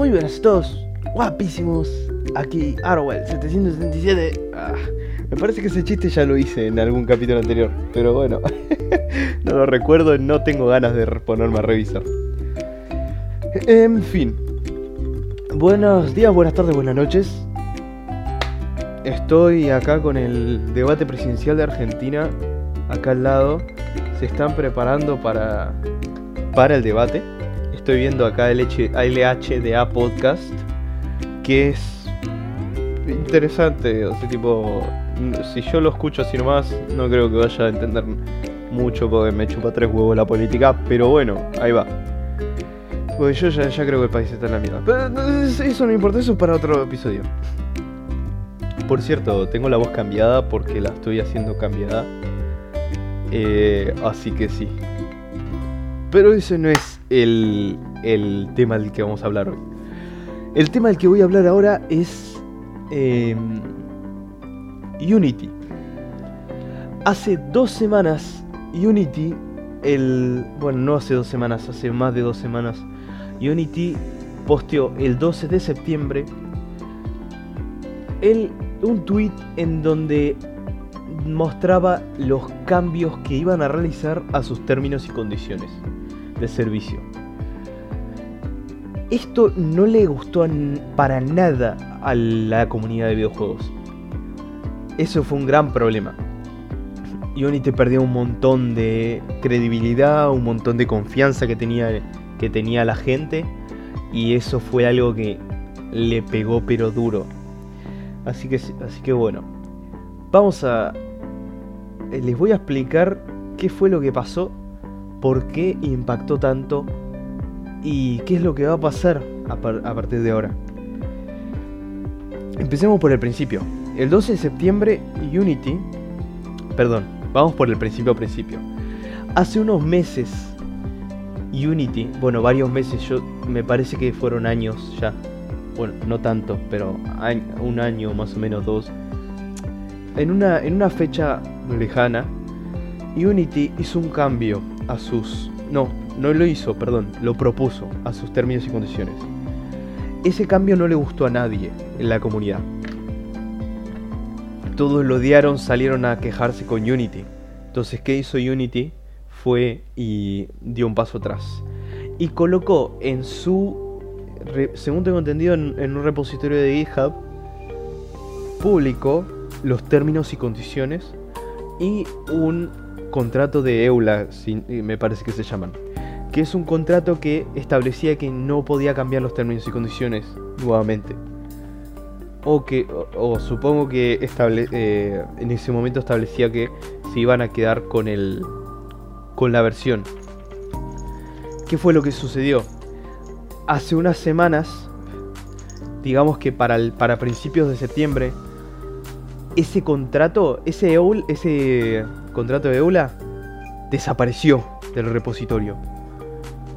Muy buenas a todos, guapísimos. Aquí Arwell 777. Ah, me parece que ese chiste ya lo hice en algún capítulo anterior, pero bueno, no lo recuerdo, no tengo ganas de ponerme a revisar. En fin, buenos días, buenas tardes, buenas noches. Estoy acá con el debate presidencial de Argentina, acá al lado. Se están preparando para, para el debate. Estoy viendo acá el LHDA Podcast, que es interesante. O sea, tipo, si yo lo escucho así nomás, no creo que vaya a entender mucho porque me chupa tres huevos la política. Pero bueno, ahí va. Pues yo ya, creo que el país está en la mierda. Pero eso no importa, eso es para otro episodio. Por cierto, tengo la voz cambiada porque la estoy haciendo cambiada. Eh, así que sí. Pero ese no es el, el, tema del que vamos a hablar hoy. El tema del que voy a hablar ahora es eh, Unity. Hace dos semanas, Unity, el. Bueno, no hace dos semanas, hace más de dos semanas. Unity posteó el 12 de septiembre el un tweet en donde mostraba los cambios que iban a realizar a sus términos y condiciones de servicio. Esto no le gustó para nada a la comunidad de videojuegos. Eso fue un gran problema. Unity perdió un montón de credibilidad, un montón de confianza que tenía, que tenía la gente. Y eso fue algo que le pegó pero duro Así que, así que bueno, vamos a... Eh, les voy a explicar qué fue lo que pasó, por qué impactó tanto y qué es lo que va a pasar a, partir de ahora. Empecemos por el principio. El 12 de septiembre Unity... Perdón, vamos por el principio a principio. Hace unos meses Unity, bueno, varios meses, yo me parece que fueron años ya, bueno, no tanto, pero un año más o menos, dos, en una, en una fecha lejana, Unity hizo un cambio a sus... No, no lo hizo, perdón, lo propuso a sus términos y condiciones. Ese cambio no le gustó a nadie en la comunidad. Todos lo odiaron, salieron a quejarse con Unity. Entonces, ¿qué hizo Unity? Fue y dio un paso atrás. Y colocó en su según tengo entendido, en, un repositorio de GitHub, publicó los términos y condiciones y un contrato de EULA, me parece que se llaman, que es un contrato que establecía que no podía cambiar los términos y condiciones nuevamente. O que, o, supongo que estable, eh, en ese momento establecía que se iban a quedar con el, con la versión. ¿Qué fue lo que sucedió? hace unas semanas, digamos que para, el, para principios de septiembre, ese contrato, ese, EUL, ese contrato de EULA, desapareció del repositorio.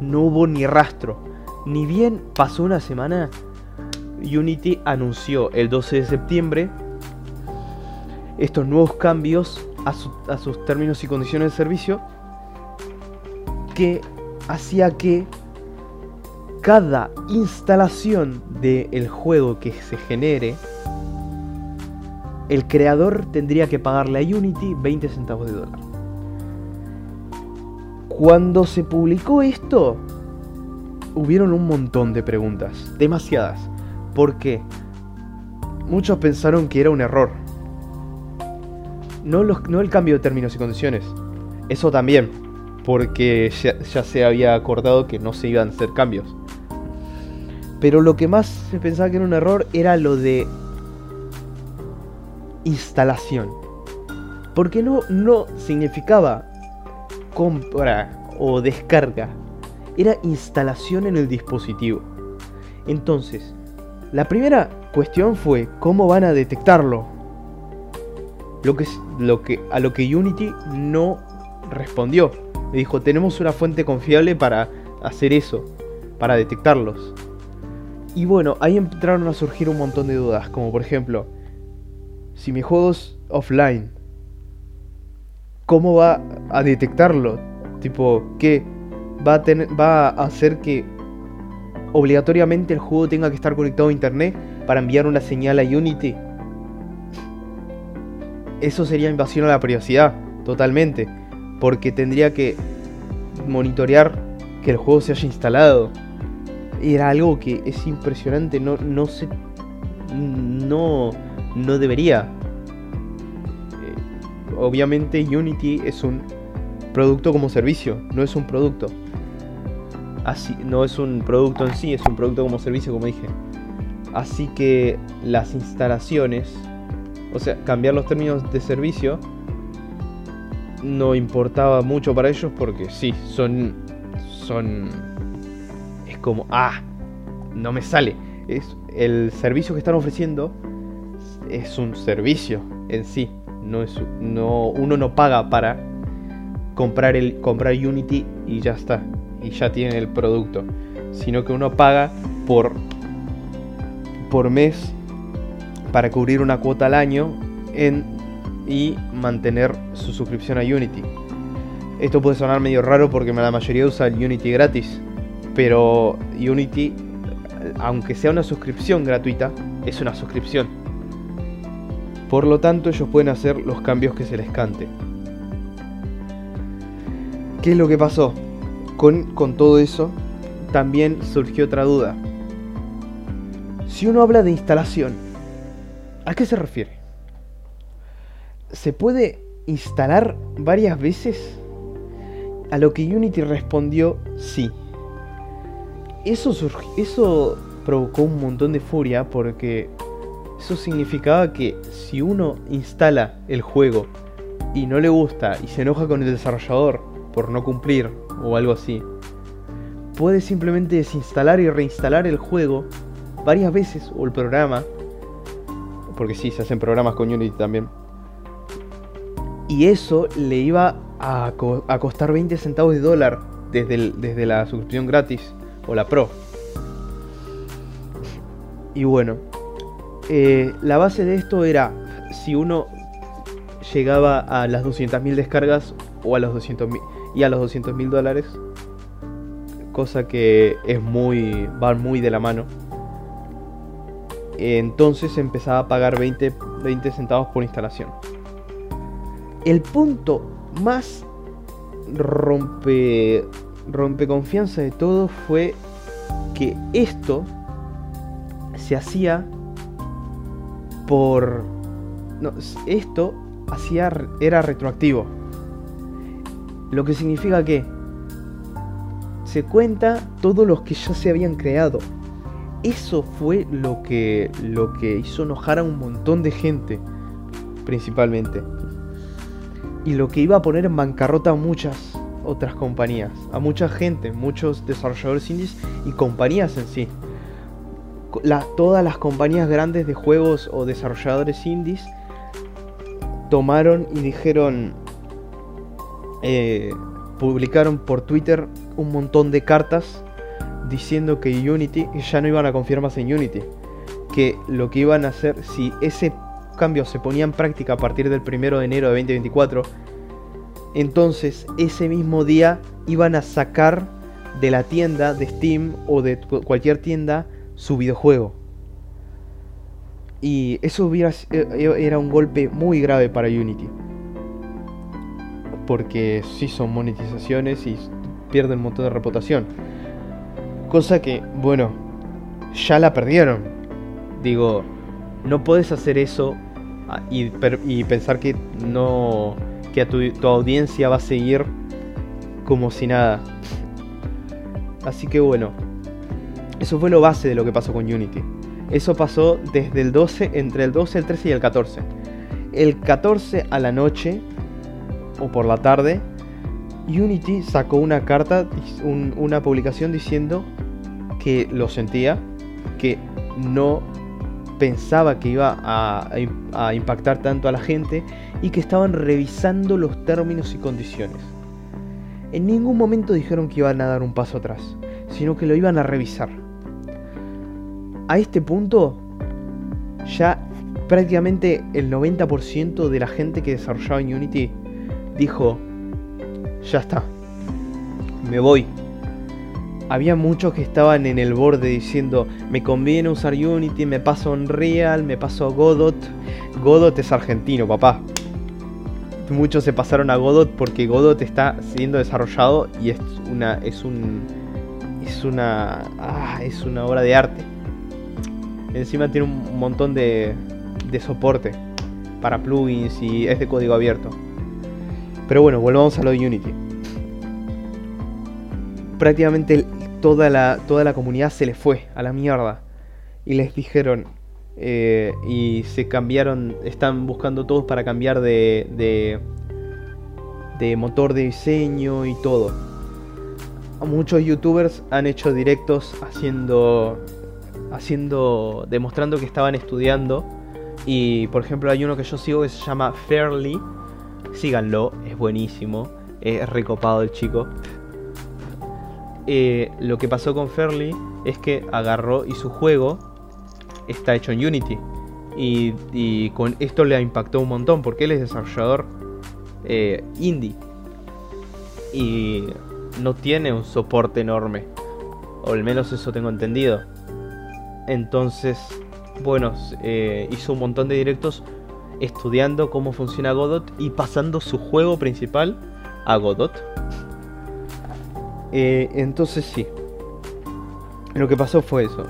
No hubo ni rastro. Ni bien pasó una semana, Unity anunció el 12 de septiembre estos nuevos cambios a, a sus términos y condiciones de servicio que hacía que cada instalación del juego que se genere, el creador tendría que pagarle a Unity 20 centavos de dólar. Cuando se publicó esto, hubieron un montón de preguntas, demasiadas. ¿Por qué? Muchos pensaron que era un error. No, no el cambio de términos y condiciones. Eso también, porque ya se había acordado que no se iban a hacer cambios. Pero lo que más se pensaba que era un error era lo de instalación. Porque no, no significaba compra o descarga. Era instalación en el dispositivo. Entonces, la primera cuestión fue cómo van a detectarlo. Lo que, lo que, a lo que Unity no respondió. Le dijo, tenemos una fuente confiable para hacer eso, para detectarlos. Y bueno, ahí entraron a surgir un montón de dudas, como por ejemplo, si mi juego es offline, ¿cómo va a detectarlo? Tipo, ¿qué va a va a hacer que obligatoriamente el juego tenga que estar conectado a internet para enviar una señal a Unity. Eso sería invasión a la privacidad, totalmente. Porque tendría que monitorear que el juego se haya instalado. Era algo que es impresionante, no, no se. No. No debería. Eh, obviamente Unity es un producto como servicio, no es un producto. Así, no es un producto en sí, es un producto como servicio, como dije. Así que las instalaciones, o sea, cambiar los términos de servicio no importaba mucho para ellos porque sí, son son es como ah, no me sale. Es el servicio que están ofreciendo es un servicio en sí, no es no uno no paga para comprar el comprar Unity y ya está y ya tiene el producto, sino que uno paga por por mes para cubrir una cuota al año en, y mantener su suscripción a Unity. Esto puede sonar medio raro porque la mayoría usa Unity gratis, pero Unity, aunque sea una suscripción gratuita, es una suscripción. Por lo tanto, ellos pueden hacer los cambios que se les cante. ¿Qué es lo que pasó? Con, con todo eso, también surgió otra duda. Si uno habla de instalación, ¿a qué se refiere? ¿Se puede instalar varias veces? A lo que Unity respondió sí. Eso, eso provocó un montón de furia porque eso significaba que si uno instala el juego y no le gusta y se enoja con el desarrollador por no cumplir o algo así, puede simplemente desinstalar y reinstalar el juego varias veces, o el programa, porque sí, se hacen programas con Unity también, y eso le iba a, costar 20 centavos de dólar desde, desde la suscripción gratis o la Pro. Y bueno, eh, la base de esto era si uno llegaba a las 200.000 descargas o a los 200.000 y a los 200.000 dólares, cosa que es muy va muy de la mano entonces empezaba a pagar 20, 20 centavos por instalación. El punto más rompe, rompe confianza de todo fue que esto se hacía por... Esto hacía, era retroactivo. Lo que significa que se cuenta todos los que ya se habían creado eso fue lo que, lo que hizo enojar a un montón de gente, principalmente. Y lo que iba a poner en bancarrota a muchas otras compañías, a mucha gente, muchos desarrolladores indies y compañías en sí. Todas las compañías grandes de juegos o desarrolladores indies tomaron y dijeron, eh, publicaron por Twitter un montón de cartas diciendo que Unity ya no iban a confiar más en Unity. Que lo que iban a hacer, si ese cambio se ponía en práctica a partir del 1 de enero de 2024, entonces ese mismo día iban a sacar de la tienda de Steam o de cualquier tienda su videojuego. Y eso hubiera, e, e, era un golpe muy grave para Unity. Porque si son monetizaciones y pierden un montón de reputación. Cosa que, bueno, ya la perdieron. Digo, no puedes hacer eso ah, y, pensar que no. que a tu, audiencia va a seguir como si nada. Así que bueno, eso fue lo base de lo que pasó con Unity. Eso pasó desde el 12, entre el 12, el 13 y el 14. El 14 a la noche o por la tarde, Unity sacó una carta, una publicación diciendo que lo sentía, que no pensaba que iba a, impactar tanto a la gente y que estaban revisando los términos y condiciones. En ningún momento dijeron que iban a dar un paso atrás, sino que lo iban a revisar. A este punto, ya prácticamente el 90% de la gente que desarrollaba en Unity dijo, ya está, me voy, había muchos que estaban en el borde diciendo, me conviene usar Unity, me paso Unreal, me paso Godot. Godot es argentino, papá. Muchos se pasaron a Godot porque Godot está siendo desarrollado y es una es un es una ah, es una obra de arte. Encima tiene un montón de de soporte para plugins y es de código abierto. Pero bueno, volvamos a lo de Unity. Prácticamente toda la, toda la comunidad se le fue a la mierda. Y les dijeron, eh, y se cambiaron, están buscando todos para cambiar de, de, de motor de diseño y todo. Muchos youtubers han hecho directos haciendo, haciendo, demostrando que estaban estudiando. Y por ejemplo hay uno que yo sigo que se llama Fairly. Síganlo, es buenísimo. Es recopado el chico. Eh, lo que pasó con Fairly es que agarró y su juego está hecho en Unity. Y, con esto le impactó un montón porque él es desarrollador eh, indie. Y no tiene un soporte enorme. O al menos eso tengo entendido. Entonces, bueno, eh, hizo un montón de directos estudiando cómo funciona Godot y pasando su juego principal a Godot. Eh, entonces sí. Lo que pasó fue eso.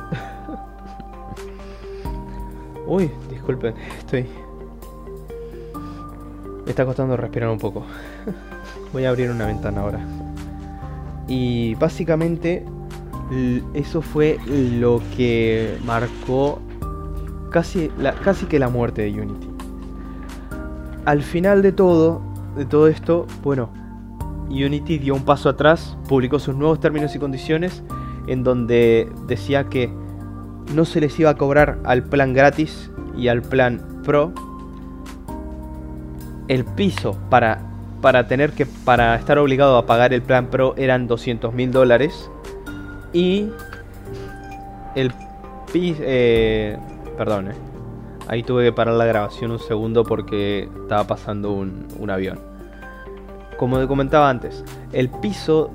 Uy, disculpen, estoy... Me está costando respirar un poco. Voy a abrir una ventana ahora. Y básicamente eso fue lo que marcó casi, casi que la muerte de Unity. Al final de todo, de todo esto, bueno, Unity dio un paso atrás, publicó sus nuevos términos y condiciones en donde decía que no se les iba a cobrar al plan gratis y al plan pro el piso para, para tener que para estar obligado a pagar el plan pro eran 200 mil dólares y el eh, perdón eh, ahí tuve que parar la grabación un segundo porque estaba pasando un, un avión. Como comentaba antes, el piso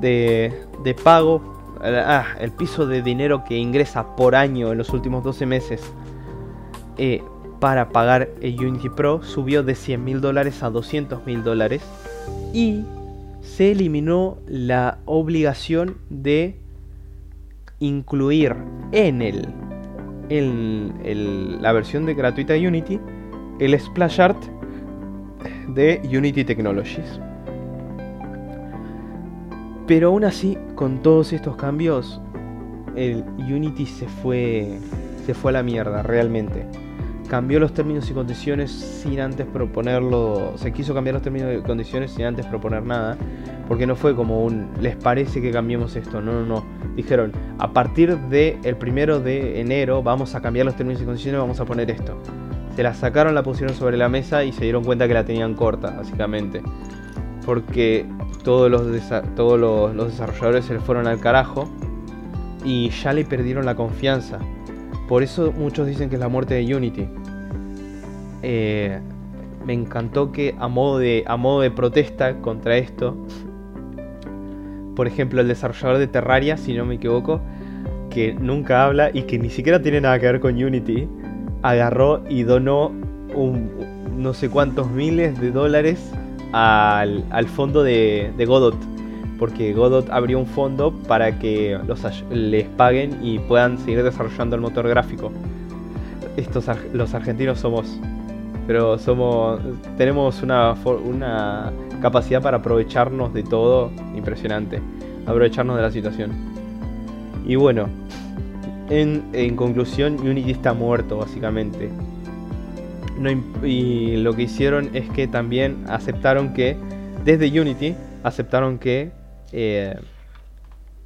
de, pago, ah, el piso de dinero que ingresa por año en los últimos 12 meses eh, para pagar el Unity Pro subió de 100 mil dólares a 200 mil dólares y se eliminó la obligación de incluir en el, en la versión de gratuita Unity el splash art de Unity Technologies. Pero aún así, con todos estos cambios, el Unity se fue, se fue a la mierda, realmente. Cambió los términos y condiciones sin antes proponerlo. Se quiso cambiar los términos y condiciones sin antes proponer nada. Porque no fue como un. ¿Les parece que cambiemos esto? No, no, no. Dijeron, a partir del el primero de enero vamos a cambiar los términos y condiciones, vamos a poner esto se la sacaron, la pusieron sobre la mesa y se dieron cuenta que la tenían corta, básicamente. Porque todos los, todos los, desarrolladores se le fueron al carajo y ya le perdieron la confianza. Por eso muchos dicen que es la muerte de Unity. Eh, me encantó que a modo, de, a modo de protesta contra esto, por ejemplo el desarrollador de Terraria, si no me equivoco, que nunca habla y que ni siquiera tiene nada que ver con Unity, agarró y donó un, no sé cuántos miles de dólares al, fondo de, Godot. Porque Godot abrió un fondo para que los, les paguen y puedan seguir desarrollando el motor gráfico. Estos los argentinos somos. Pero somos. tenemos una, una capacidad para aprovecharnos de todo impresionante. Aprovecharnos de la situación. Y bueno, en, conclusión, Unity está muerto, básicamente. y lo que hicieron es que también aceptaron que, desde Unity, aceptaron que eh,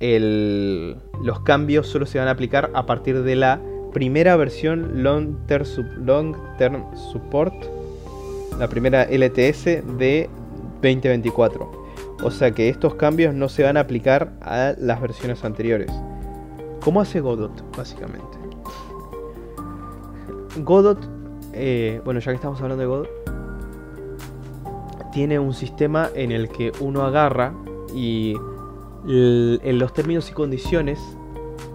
los cambios solo se van a aplicar a partir de la primera versión Long Term, Long Term Support, la primera LTS de 2024. O sea que estos cambios no se van a aplicar a las versiones anteriores. ¿Cómo hace Godot, básicamente? Godot, eh, bueno, ya que estamos hablando de Godot, tiene un sistema en el que uno agarra y en los términos y condiciones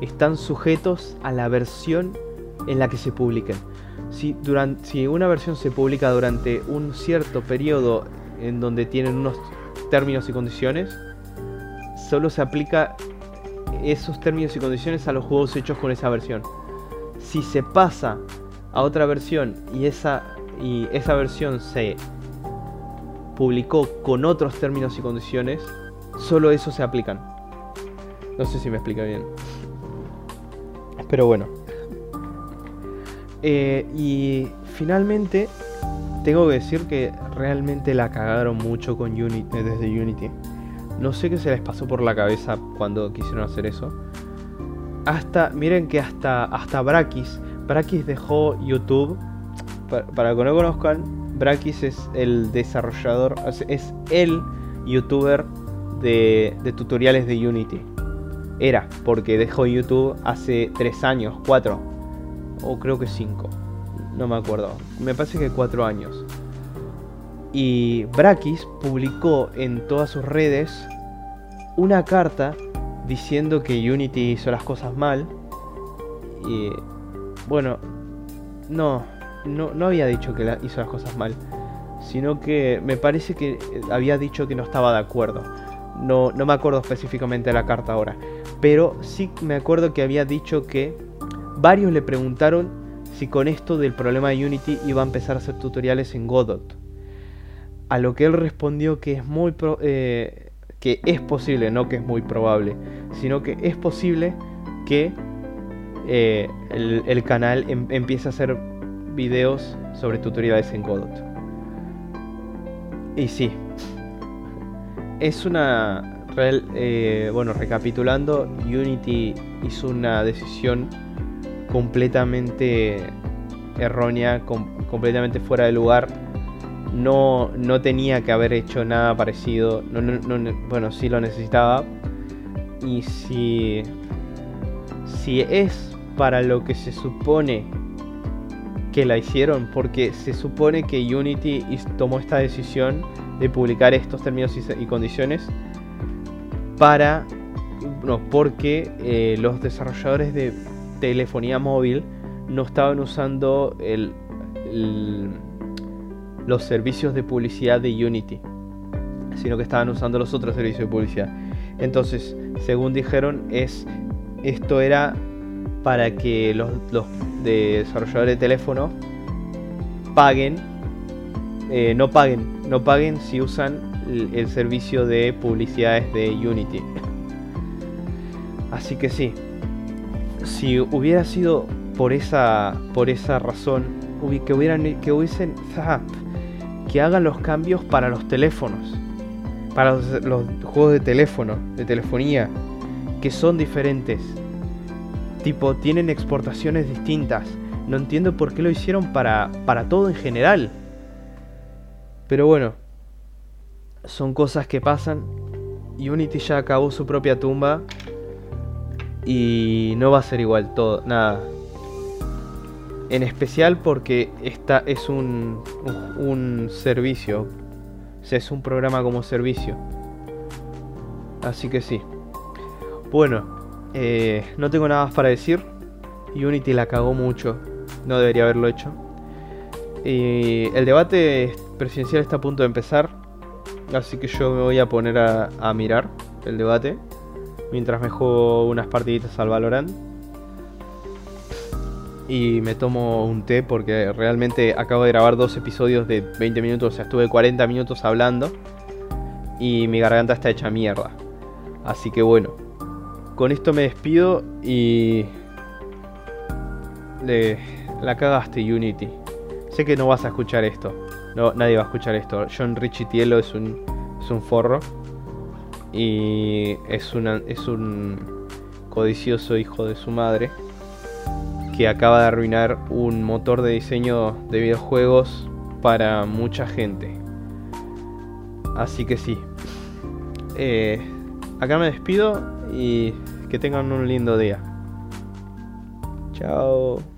están sujetos a la versión en la que se publiquen. Si, durante, si una versión se publica durante un cierto periodo en donde tienen unos términos y condiciones, solo se aplica esos términos y condiciones a los juegos hechos con esa versión. Si se pasa a otra versión y esa, y esa versión se publicó con otros términos y condiciones, solo eso se aplican. No sé si me explica bien. Pero bueno. Eh, y finalmente, tengo que decir que realmente la cagaron mucho con Unity, desde Unity. No sé qué se les pasó por la cabeza cuando quisieron hacer eso. Hasta, miren que hasta, hasta Brakis, Brakis dejó YouTube. Para, que no conozcan, Brakis es el desarrollador, es el youtuber de, de tutoriales de Unity. Era, porque dejó YouTube hace 3 años, 4, o creo que 5, no me acuerdo, me parece que 4 años. Y Brakis publicó en todas sus redes una carta diciendo que Unity hizo las cosas mal. Y bueno, no, no, no había dicho que hizo las cosas mal, sino que me parece que había dicho que no estaba de acuerdo. No, no me acuerdo específicamente de la carta ahora, pero sí me acuerdo que había dicho que varios le preguntaron si con esto del problema de Unity iba a empezar a hacer tutoriales en Godot. A lo que él respondió que es muy eh, que es posible, no que es muy probable, sino que es posible que eh, el, canal em, empiece a hacer videos sobre tutoriales en Godot. Y sí, es una real, eh, bueno, recapitulando, Unity hizo una decisión completamente errónea, completamente fuera de lugar no, no tenía que haber hecho nada parecido. bueno, sí lo necesitaba. Y si, si es para lo que se supone que la hicieron, porque se supone que Unity tomó esta decisión de publicar estos términos y, condiciones para, no, porque eh, los desarrolladores de telefonía móvil no estaban usando el los servicios de publicidad de Unity, sino que estaban usando los otros servicios de publicidad. Entonces, según dijeron, es esto era para que los, desarrolladores de teléfono paguen, eh, no paguen, no paguen si usan el, servicio de publicidades de Unity. Así que sí, si hubiera sido por esa, por esa razón, que, hubieran, que hubiesen, que hagan los cambios para los teléfonos, para los, juegos de teléfono, de telefonía, que son diferentes. Tipo, tienen exportaciones distintas. No entiendo por qué lo hicieron para, para todo en general. Pero bueno, son cosas que pasan. Unity ya acabó su propia tumba. Y no va a ser igual todo, nada. En especial porque esta es un, un, servicio. O sea, es un programa como servicio. Así que sí. Bueno, eh, no tengo nada más para decir. Unity la cagó mucho. No debería haberlo hecho. Y el debate presidencial está a punto de empezar. Así que yo me voy a poner a, a mirar el debate. Mientras me juego unas partiditas al Valorant y me tomo un té porque realmente acabo de grabar dos episodios de 20 minutos, o sea, estuve 40 minutos hablando y mi garganta está hecha mierda. Así que bueno, con esto me despido y le, la cagaste Unity. Sé que no vas a escuchar esto, no, nadie va a escuchar esto. John Richitielo es un, es un forro y es, una, es un codicioso hijo de su madre que acaba de arruinar un motor de diseño de videojuegos para mucha gente. Así que sí. Eh, acá me despido y que tengan un lindo día. Chao.